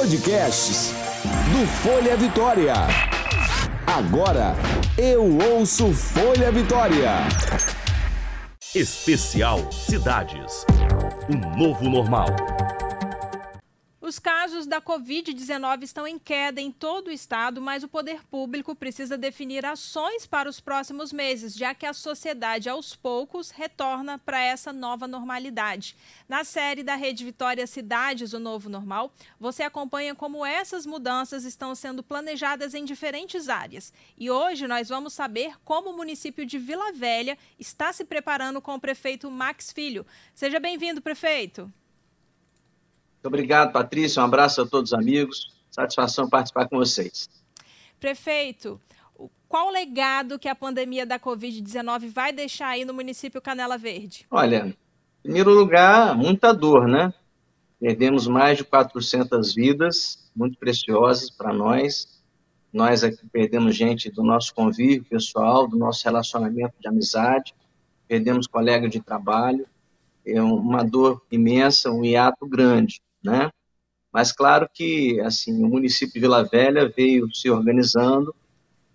Podcasts do Folha Vitória. Agora eu ouço Folha Vitória. Especial Cidades. Um novo normal. Os casos da Covid-19 estão em queda em todo o estado, mas o poder público precisa definir ações para os próximos meses, já que a sociedade, aos poucos, retorna para essa nova normalidade. Na série da Rede Vitória Cidades, o Novo Normal, você acompanha como essas mudanças estão sendo planejadas em diferentes áreas. E hoje nós vamos saber como o município de Vila Velha está se preparando com o prefeito Max Filho. Seja bem-vindo, prefeito. Muito obrigado, Patrícia. Um abraço a todos os amigos. Satisfação participar com vocês. Prefeito, qual o legado que a pandemia da Covid-19 vai deixar aí no município Canela Verde? Olha, em primeiro lugar, muita dor, né? Perdemos mais de 400 vidas, muito preciosas para nós. Nós aqui perdemos gente do nosso convívio pessoal, do nosso relacionamento de amizade, perdemos colega de trabalho. É uma dor imensa, um hiato grande né? Mas claro que assim o município de Vila Velha veio se organizando,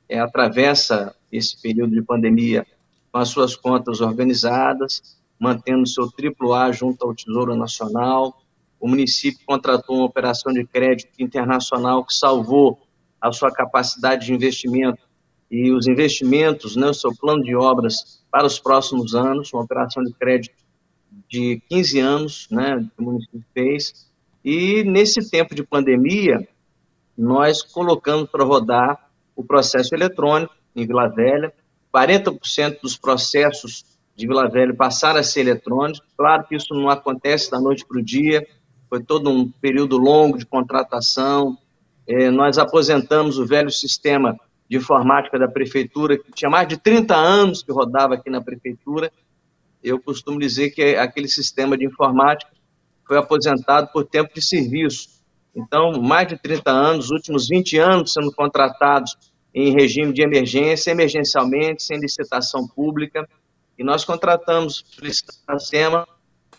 é, atravessa esse período de pandemia com as suas contas organizadas, mantendo seu triplo A junto ao Tesouro Nacional. O município contratou uma operação de crédito internacional que salvou a sua capacidade de investimento e os investimentos, né, o seu plano de obras para os próximos anos, uma operação de crédito de 15 anos, né, que o município fez, e nesse tempo de pandemia, nós colocamos para rodar o processo eletrônico em Vila Velha. 40% dos processos de Vila Velha passaram a ser eletrônicos. Claro que isso não acontece da noite para o dia, foi todo um período longo de contratação. É, nós aposentamos o velho sistema de informática da prefeitura, que tinha mais de 30 anos que rodava aqui na prefeitura. Eu costumo dizer que aquele sistema de informática foi aposentado por tempo de serviço. Então, mais de 30 anos, últimos 20 anos sendo contratados em regime de emergência, emergencialmente, sem licitação pública, e nós contratamos o sistema,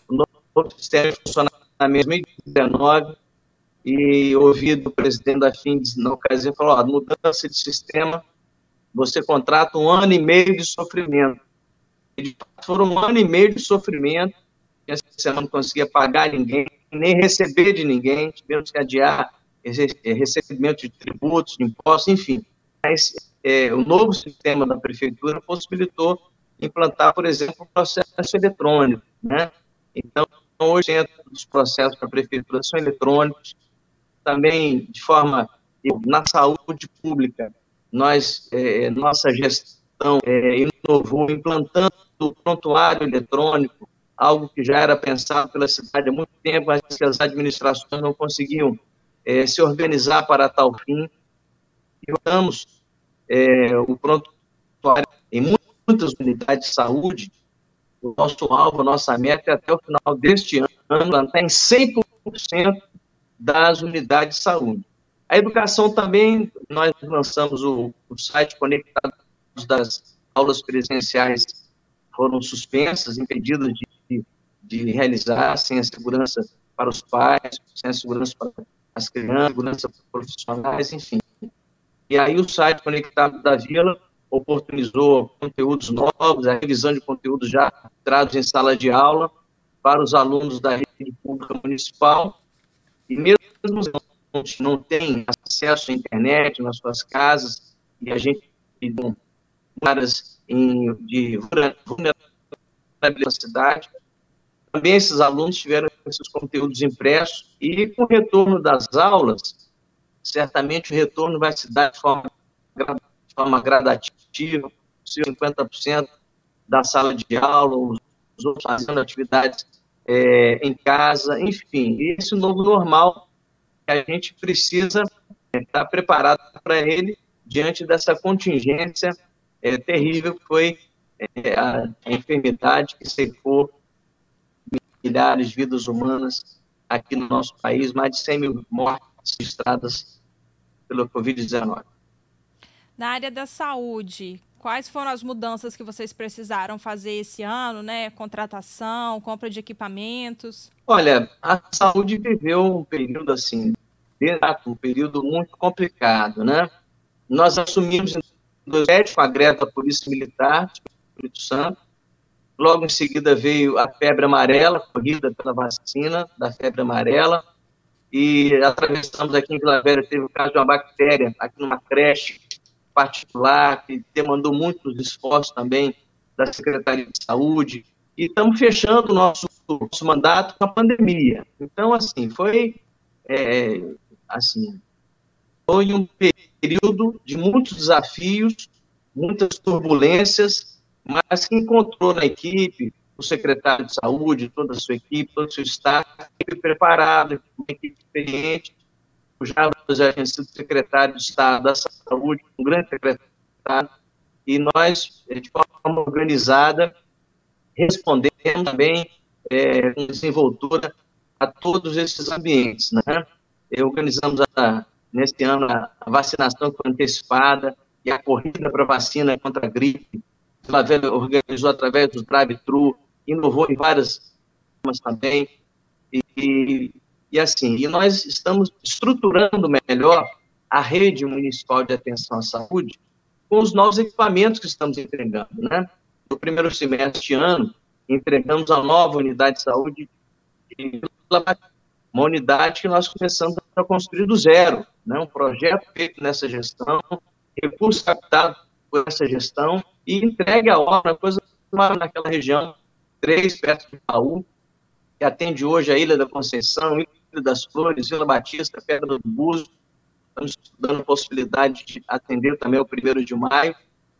o novo sistema de funcionamento em 2019, e ouvido o presidente da FINDES na ocasião, falou, ó, mudança de sistema, você contrata um ano e meio de sofrimento. E, foram um ano e meio de sofrimento, semana não conseguia pagar ninguém, nem receber de ninguém, tivemos que adiar é, recebimento de tributos, de impostos, enfim. Mas é, o novo sistema da prefeitura possibilitou implantar, por exemplo, o processo eletrônico, né? Então, hoje, os processos da prefeitura são eletrônicos, também de forma na saúde pública, nós, é, nossa gestão é, inovou implantando o prontuário eletrônico, algo que já era pensado pela cidade há muito tempo, mas que as administrações não conseguiam é, se organizar para tal fim. E vamos é, o prontuário em muitas unidades de saúde, o nosso alvo, a nossa meta é até o final deste ano, plantar em 100% das unidades de saúde. A educação também, nós lançamos o, o site conectado das aulas presenciais foram suspensas, impedidas de de realizar sem a segurança para os pais, sem a segurança para as crianças, segurança para os profissionais, enfim. E aí o site Conectado da Vila oportunizou conteúdos novos, a revisão de conteúdos já trados em sala de aula para os alunos da rede pública municipal, e mesmo não tem acesso à internet nas suas casas, e a gente tem áreas de vulnerabilidade também esses alunos tiveram esses conteúdos impressos e com o retorno das aulas, certamente o retorno vai se dar de forma, de forma gradativa, 50% da sala de aula, os outros fazendo atividades é, em casa, enfim, esse novo normal que a gente precisa estar preparado para ele diante dessa contingência é, terrível que foi é, a, enfermidade que ceifou milhares de vidas humanas aqui no nosso país, mais de 100 mil mortes registradas pelo Covid-19. Na área da saúde, quais foram as mudanças que vocês precisaram fazer esse ano, né? Contratação, compra de equipamentos? Olha, a saúde viveu um período assim um período muito complicado, né? Nós assumimos em 2007 com a greve da Polícia Militar do Espírito Santo. Logo em seguida veio a febre amarela, corrida pela vacina da febre amarela. E atravessamos aqui em Vila Velha, teve o caso de uma bactéria aqui numa creche particular, que demandou muitos esforços também da Secretaria de Saúde. E estamos fechando o nosso, nosso mandato com a pandemia. Então, assim, foi é, assim, foi um período de muitos desafios, muitas turbulências, mas que encontrou na equipe, o secretário de saúde, toda a sua equipe, todo o seu staff, preparado, uma equipe experiente, o Jarbas tinha sido secretário de Estado da Saúde, um grande secretário, e nós, de forma organizada, respondemos também é, com desenvoltura a todos esses ambientes, né? Organizamos a, neste ano a, vacinação antecipada e a corrida para vacina contra a gripe. Organizou através do drive-thru, inovou em várias formas também. E, e, e, assim, e nós estamos estruturando melhor a rede municipal de atenção à saúde com os novos equipamentos que estamos entregando, né? No primeiro semestre de ano, entregamos a nova unidade de saúde de uma unidade que nós começamos a construir do zero, né? um projeto feito nessa gestão, recurso captado por essa gestão e entregue a obra, coisa naquela região, três perto de Paú, que atende hoje a Ilha da Conceição, Ilha das Flores, Vila Batista, Pedra do Búzio, estamos estudando a possibilidade de atender também o primeiro de maio,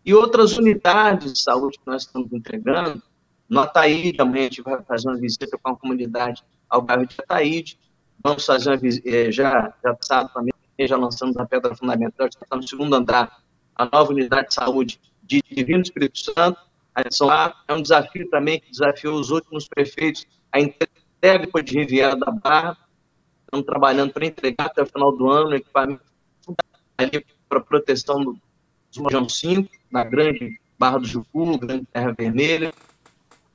e outras unidades de saúde que nós estamos entregando, no Ataíde, amanhã a gente vai fazer uma visita com a comunidade ao bairro de Ataíde, Vamos fazer uma eh, já, já sabe também, já lançamos a pedra fundamental, já está no segundo andar, a nova unidade de saúde de Divino Espírito Santo. A A é um desafio também que desafiou os últimos prefeitos a entrega de Riviera da Barra. Estamos trabalhando para entregar até o final do ano equipamento para proteção do, Mojão 5, na grande Barra do Jucu, grande Terra Vermelha.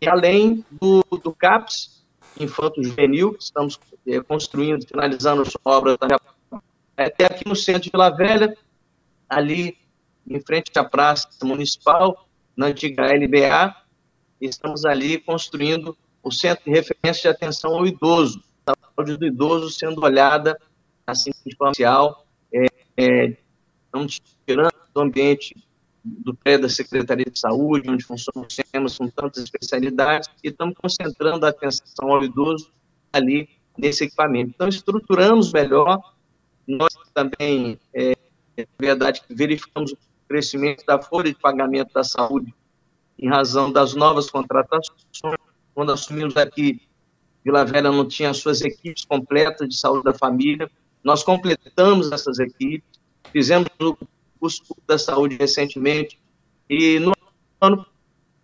E além do, do CAPS, Infanto Juvenil, que estamos é, construindo, finalizando sua obra até aqui no centro de Vila Velha, ali em frente à Praça Municipal, na antiga LBA, estamos ali construindo o Centro de Referência de Atenção ao Idoso, a saúde do idoso sendo olhada assim social, é, é, estamos tirando do ambiente do pé da Secretaria de Saúde, onde funcionam sistemas com tantas especialidades, e estamos concentrando a atenção ao idoso ali nesse equipamento. Então, estruturamos melhor, nós também, é, é verdade, verificamos o crescimento da folha de pagamento da saúde em razão das novas contratações. Quando assumimos aqui, Vila Velha não tinha suas equipes completas de saúde da família, nós completamos essas equipes, fizemos o curso da saúde recentemente, e no ano,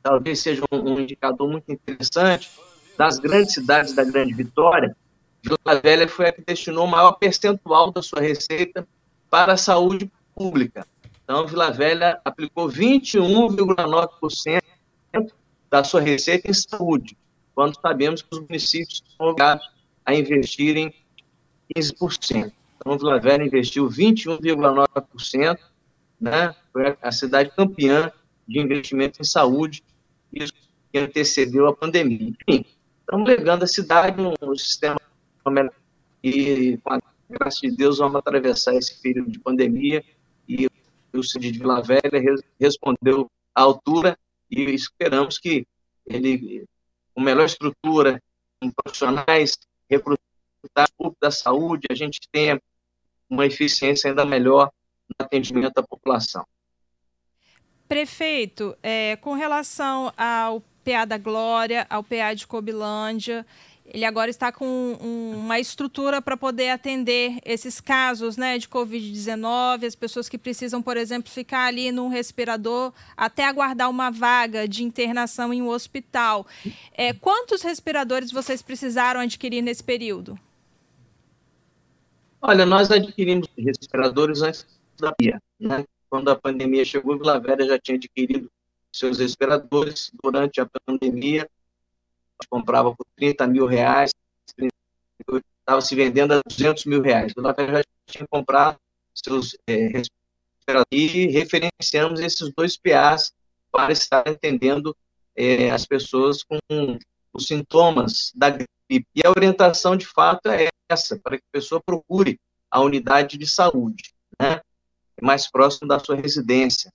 talvez seja um, indicador muito interessante, das grandes cidades da Grande Vitória, Vila Velha foi a que destinou o maior percentual da sua receita para a saúde pública. Então, Vila Velha aplicou 21,9% da sua receita em saúde, quando sabemos que os municípios são obrigados a investirem 15%. Então, Vila Velha investiu 21,9%, né? Foi a cidade campeã de investimento em saúde, isso que antecedeu a pandemia. Enfim, estamos legando à cidade um sistema e com a graça de Deus vamos atravessar esse período de pandemia o Cid de Vila Velha respondeu à altura e esperamos que ele, com melhor estrutura, em profissionais, recrutar o da saúde, a gente tenha uma eficiência ainda melhor no atendimento da população. Prefeito, é, com relação ao PA da Glória, ao PA de Cobilândia, ele agora está com um, uma estrutura para poder atender esses casos né, de Covid-19, as pessoas que precisam, por exemplo, ficar ali num respirador até aguardar uma vaga de internação em um hospital. É, quantos respiradores vocês precisaram adquirir nesse período? Olha, nós adquirimos respiradores antes da pandemia. Né? Quando a pandemia chegou, Vila Velha já tinha adquirido seus respiradores durante a pandemia comprava por 30 mil reais, 38 estava se vendendo a 200 mil reais. O Velha já tinha comprado seus é, e referenciamos esses dois PAs para estar entendendo é, as pessoas com os sintomas da gripe. E a orientação, de fato, é essa, para que a pessoa procure a unidade de saúde, né, mais próximo da sua residência.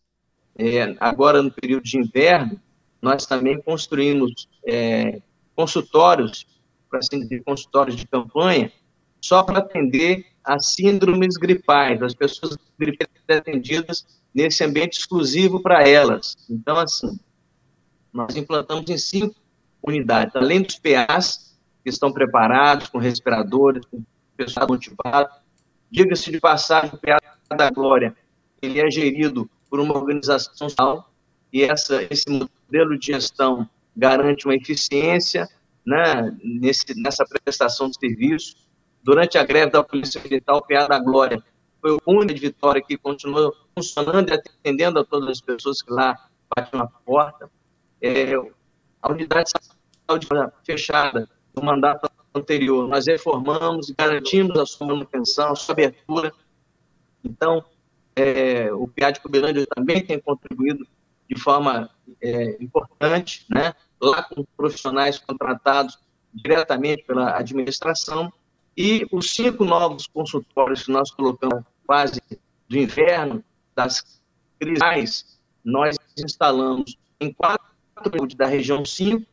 É, agora, no período de inverno, nós também construímos é, consultórios, para assim dizer, consultórios de campanha, só para atender as síndromes gripais, as pessoas atendidas nesse ambiente exclusivo para elas. Então, assim, nós implantamos em cinco unidades, além dos PAs, que estão preparados, com respiradores, com pessoal motivado. Diga-se de passagem, o PA da Glória, ele é gerido por uma organização social, e essa, esse modelo de gestão garante uma eficiência né, nesse, nessa prestação de serviço. Durante a greve da Polícia Militar, o PA da Glória foi o único de Vitória que continuou funcionando e atendendo a todas as pessoas que lá batiam na porta. É, a unidade fechada no mandato anterior, nós reformamos garantimos a sua manutenção, a sua abertura. Então, é, o PA de Cubilândia também tem contribuído de forma é, importante, né? lá com profissionais contratados diretamente pela administração, e os cinco novos consultórios que nós colocamos na fase do inverno, das crises, nós instalamos em quatro da região 5,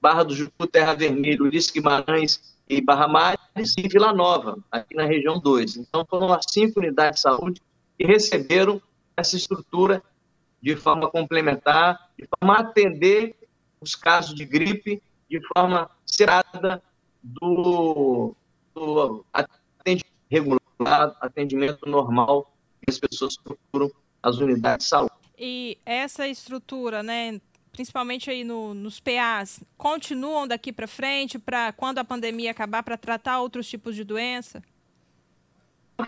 Barra do Jucu, Terra Vermelha, Ulisses Guimarães e Barra Mares, e Vila Nova, aqui na região 2. Então, foram as cinco unidades de saúde que receberam essa estrutura de forma complementar, de forma a atender os casos de gripe de forma serada do, do atendimento regular, atendimento normal que as pessoas procuram as unidades de saúde. E essa estrutura, né, principalmente aí no, nos PAs, continuam daqui para frente, para quando a pandemia acabar, para tratar outros tipos de doença?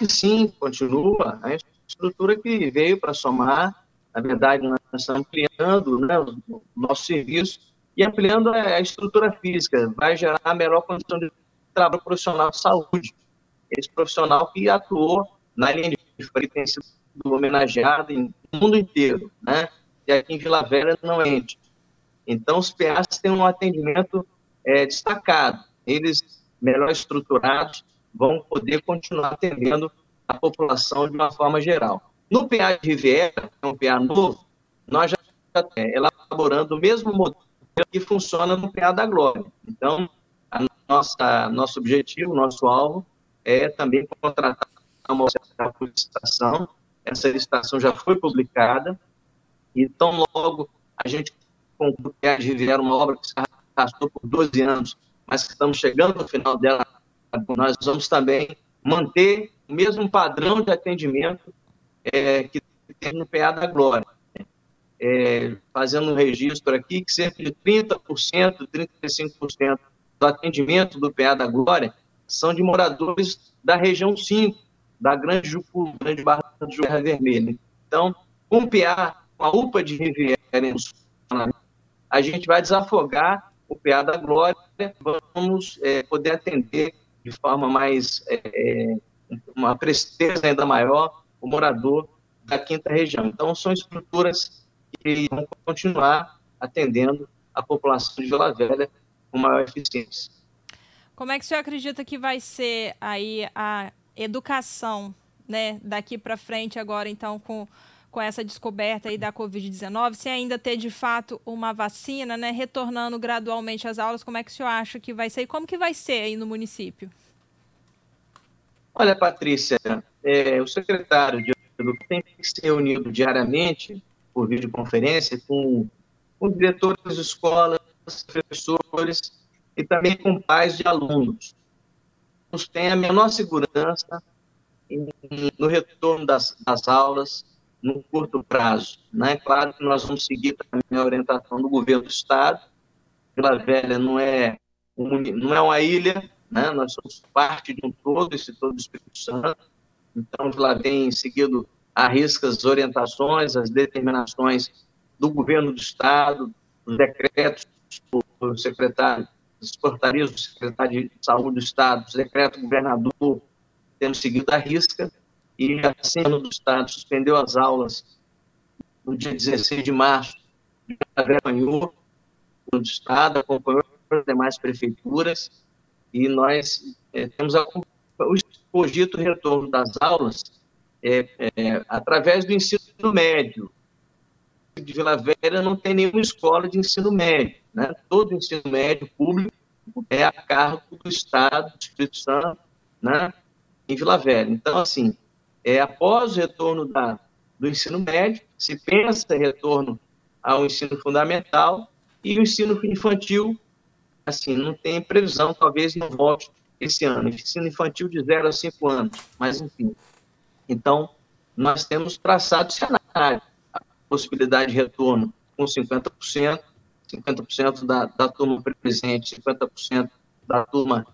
Sim, continua. A estrutura que veio para somar na verdade, nós estamos ampliando né, o nosso serviço e ampliando a estrutura física, vai gerar a melhor condição de trabalho profissional de saúde. Esse profissional que atuou na linha de frente tem sido homenageado no mundo inteiro, né? E aqui em Vila Velha não é Então, os PAs têm um atendimento é, destacado. Eles, melhor estruturados, vão poder continuar atendendo a população de uma forma geral. No PA de Riviera, é um PA novo, nós já estamos elaborando o mesmo modelo que funciona no PA da Glória. Então, nossa, nosso objetivo, nosso alvo, é também contratar uma licitação. Essa licitação já foi publicada, e tão logo a gente conclui a de Riviera, uma obra que se arrastou por 12 anos, mas que estamos chegando no final dela, nós vamos também manter o mesmo padrão de atendimento é, que tem no PA da Glória. É, fazendo um registro aqui que cerca de 30%, 35% do atendimento do PA da Glória são de moradores da região 5, da Grande Jucu, Grande Barra de Terra Vermelha. Então, com o PA, com a UPA de Riviera, a gente vai desafogar o PA da Glória, vamos é, poder atender de forma mais, é, é uma presteza ainda maior, o morador da quinta região. Então, são estruturas que vão continuar atendendo a população de Vila Velha com maior eficiência. Como é que o senhor acredita que vai ser aí a educação, né, daqui para frente agora, então, com, com essa descoberta aí da Covid-19, se ainda ter de fato uma vacina, né, retornando gradualmente às aulas, como é que o senhor acha que vai ser e como que vai ser aí no município? Olha, Patrícia, é, o secretário de Educação tem que se reunir diariamente, por videoconferência, com, com diretores de escolas, professores e também com pais de alunos. Nos tem a menor segurança no retorno das, das aulas no curto prazo. Né? Claro que nós vamos seguir também a orientação do governo do Estado. Vila Velha não é, não é uma ilha, né? nós somos parte de um todo, esse todo do Espírito Santo. Então, lá vem seguido a risca as orientações, as determinações do governo do Estado, os decretos do secretário as portarias do secretário de Saúde do Estado, do decreto do governador, temos seguido a risca, e assim o do Estado suspendeu as aulas no dia 16 de março, acompanhou o Estado, acompanhou as demais prefeituras, e nós é, temos a, o cogito retorno das aulas é, é, através do ensino médio. De Vila Velha não tem nenhuma escola de ensino médio. Né? Todo ensino médio público é a cargo do Estado, do Espírito Santo, né? em Vila Velha. Então, assim, é, após o retorno da, do ensino médio, se pensa em retorno ao ensino fundamental e o ensino infantil, assim, não tem previsão, talvez não volte esse ano. Ensino infantil de 0 a 5 anos, mas enfim. Então, nós temos traçado cenário, a possibilidade de retorno com 50%, 50% da, da turma presente, 50% da turma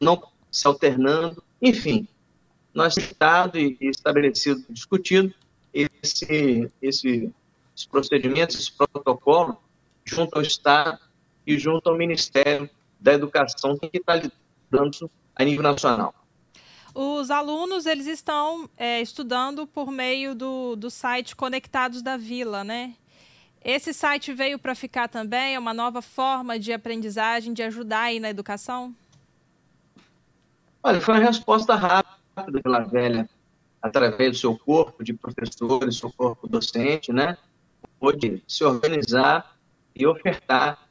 não se alternando, enfim, nós estado e estabelecido, discutido esse, esse, esses procedimentos, esse protocolo, junto ao Estado e junto ao Ministério da Educação, que está lidando a nível nacional. Os alunos eles estão é, estudando por meio do, do site Conectados da Vila, né? Esse site veio para ficar também? É uma nova forma de aprendizagem, de ajudar aí na educação? Olha, foi uma resposta rápida pela velha, através do seu corpo de professores, seu corpo docente, né? Pôde se organizar e ofertar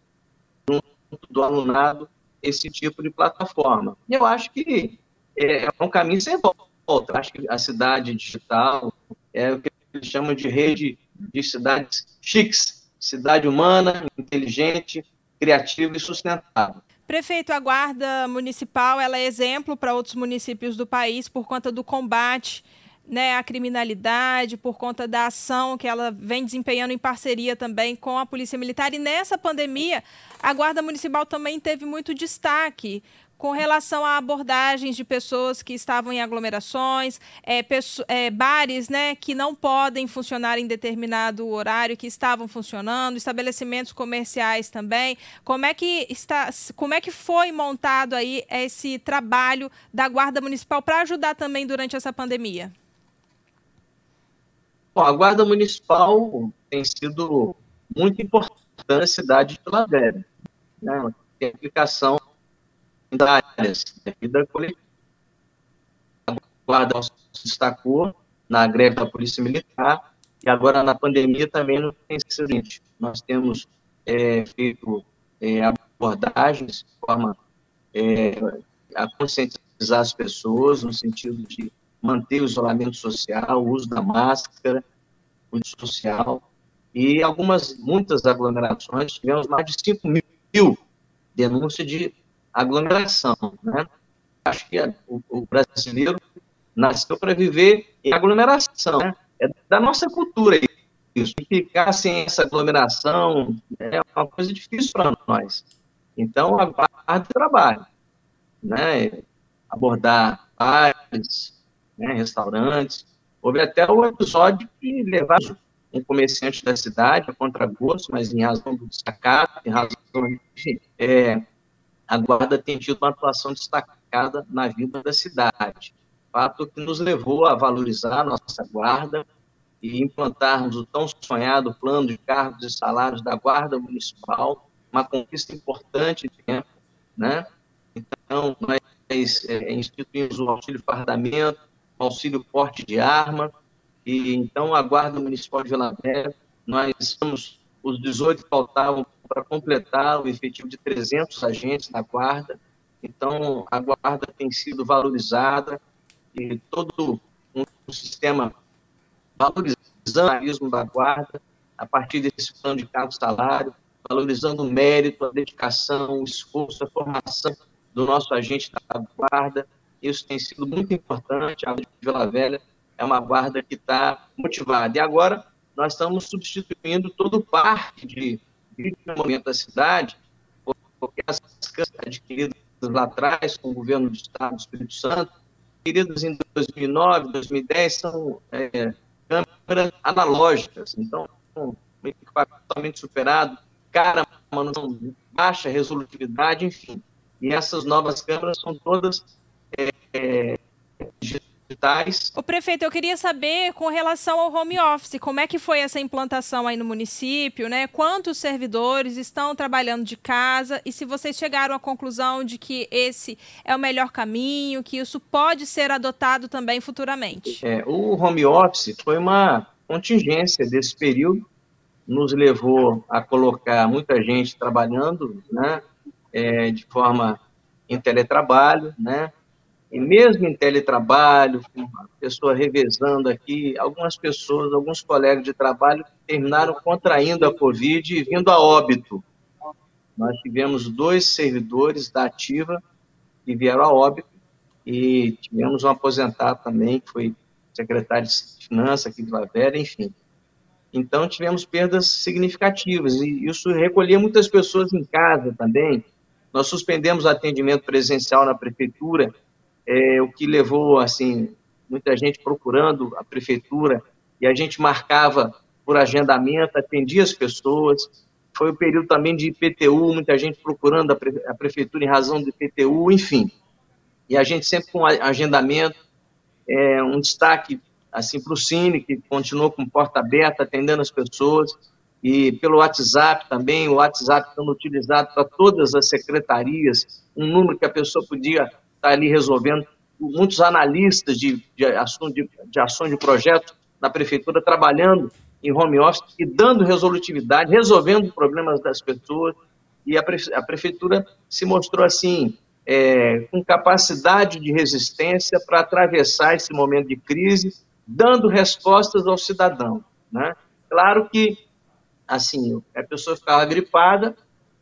do alunado esse tipo de plataforma. Eu acho que é, é um caminho sem volta. Acho que a cidade digital é o que eles chamam de rede de cidades chiques, cidade humana, inteligente, criativa e sustentável. Prefeito, a Guarda Municipal ela é exemplo para outros municípios do país por conta do combate né, à criminalidade, por conta da ação que ela vem desempenhando em parceria também com a Polícia Militar. E nessa pandemia, a Guarda Municipal também teve muito destaque com relação a abordagens de pessoas que estavam em aglomerações, é, é, bares né, que não podem funcionar em determinado horário, que estavam funcionando, estabelecimentos comerciais também. Como é que está, como é que foi montado aí esse trabalho da Guarda Municipal para ajudar também durante essa pandemia? Bom, a Guarda Municipal tem sido muito importante na cidade de Vila Velha. Né? Tem aplicação áreas da vida coletiva. A Guarda se destacou na greve da Polícia Militar e agora na pandemia também não tem sido Nós temos é, feito é, abordagens de forma é, a conscientizar as pessoas no sentido de manter o isolamento social, o uso da máscara, o uso social, e algumas, muitas aglomerações, tivemos mais de 5 mil denúncias de aglomeração. Né? Acho que o, o brasileiro nasceu para viver em aglomeração. Né? É da nossa cultura isso. E ficar sem essa aglomeração é uma coisa difícil para nós. Então, a parte do trabalho. Né? Abordar bares, né? restaurantes. Houve até o episódio de levar um comerciante da cidade a contragosto, mas em razão do desacato, em razão de é, a Guarda tem tido uma atuação destacada na vida da cidade. Fato que nos levou a valorizar nossa Guarda e implantarmos o tão sonhado plano de cargos e salários da Guarda Municipal, uma conquista importante de tempo, né? Então, nós é, instituímos o auxílio fardamento, auxílio porte de arma, e então a Guarda Municipal de Vila Velha, nós estamos, os 18 faltavam para completar o efetivo de 300 agentes da Guarda. Então, a Guarda tem sido valorizada e todo um sistema valorizando o da Guarda a partir desse plano de cargo salário, valorizando o mérito, a dedicação, o esforço, a formação do nosso agente da Guarda. Isso tem sido muito importante. A Vila Velha é uma guarda que está motivada. E agora nós estamos substituindo todo o parque de momento da cidade, porque as câmeras adquiridas lá atrás com o governo do Estado do Espírito Santo, adquiridas em 2009, 2010, são é, câmeras analógicas, então, um equipamento totalmente superado, cara, manutenção baixa resolutividade, enfim. E essas novas câmeras são todas é, digitais. O prefeito, eu queria saber com relação ao home office, como é que foi essa implantação aí no município, né? Quantos servidores estão trabalhando de casa e se vocês chegaram à conclusão de que esse é o melhor caminho, que isso pode ser adotado também futuramente? É, o home office foi uma contingência desse período, nos levou a colocar muita gente trabalhando, né? É, de forma em teletrabalho, né? E mesmo em teletrabalho, com a pessoa revezando aqui, algumas pessoas, alguns colegas de trabalho terminaram contraindo a Covid e vindo a óbito. Nós tivemos dois servidores da ativa que vieram a óbito e tivemos um aposentado também, que foi secretário de Finanças aqui de Lavera, enfim. Então, tivemos perdas significativas e isso recolhia muitas pessoas em casa também. Nós suspendemos atendimento presencial na prefeitura é, o que levou, assim, muita gente procurando a prefeitura, e a gente marcava por agendamento, atendia as pessoas. Foi o período também de IPTU, muita gente procurando a, pre a prefeitura em razão do IPTU, enfim. E a gente sempre com agendamento, é, um destaque assim para o Cine, que continuou com porta aberta, atendendo as pessoas, e pelo WhatsApp também, o WhatsApp sendo utilizado para todas as secretarias, um número que a pessoa podia está ali resolvendo. Muitos analistas de, de, ação, de, de ações de projeto na prefeitura trabalhando em home office e dando resolutividade, resolvendo problemas das pessoas. E a, prefe, a prefeitura se mostrou assim, é, com capacidade de resistência para atravessar esse momento de crise, dando respostas ao cidadão. Né? Claro que, assim, a pessoa ficava gripada,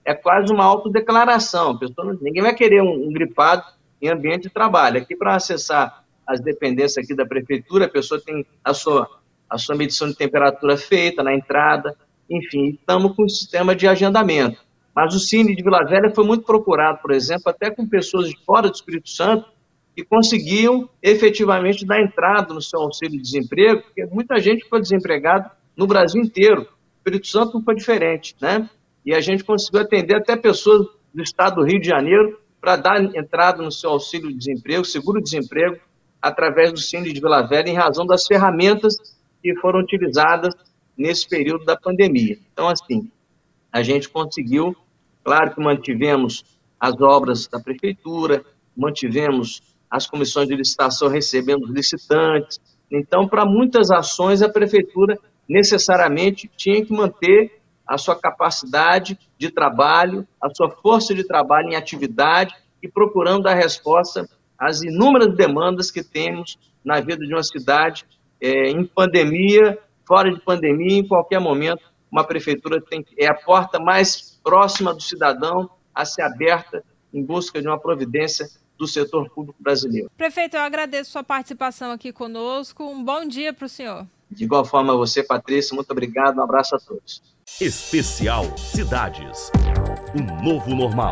é quase uma autodeclaração. A pessoa, ninguém vai querer um, um gripado em ambiente de trabalho. Aqui, para acessar as dependências aqui da prefeitura, a pessoa tem a sua, a sua medição de temperatura feita na entrada, enfim, estamos com um sistema de agendamento. Mas o Cine de Vila Velha foi muito procurado, por exemplo, até com pessoas de fora do Espírito Santo, que conseguiam efetivamente dar entrada no seu auxílio-desemprego, porque muita gente foi desempregada no Brasil inteiro. O Espírito Santo não foi diferente, né? E a gente conseguiu atender até pessoas do estado do Rio de Janeiro para dar entrada no seu auxílio-desemprego, seguro-desemprego, através do Cine de Vila Velha, em razão das ferramentas que foram utilizadas nesse período da pandemia. Então, assim, a gente conseguiu, claro que mantivemos as obras da prefeitura, mantivemos as comissões de licitação recebendo os licitantes. Então, para muitas ações, a prefeitura necessariamente tinha que manter a sua capacidade de trabalho, a sua força de trabalho em atividade e procurando dar resposta às inúmeras demandas que temos na vida de uma cidade é, em pandemia, fora de pandemia, em qualquer momento, uma prefeitura tem, é a porta mais próxima do cidadão a ser aberta em busca de uma providência do setor público brasileiro. Prefeito, eu agradeço sua participação aqui conosco. Um bom dia para o senhor. De igual forma você, Patrícia, muito obrigado, um abraço a todos. Especial Cidades. Um novo normal.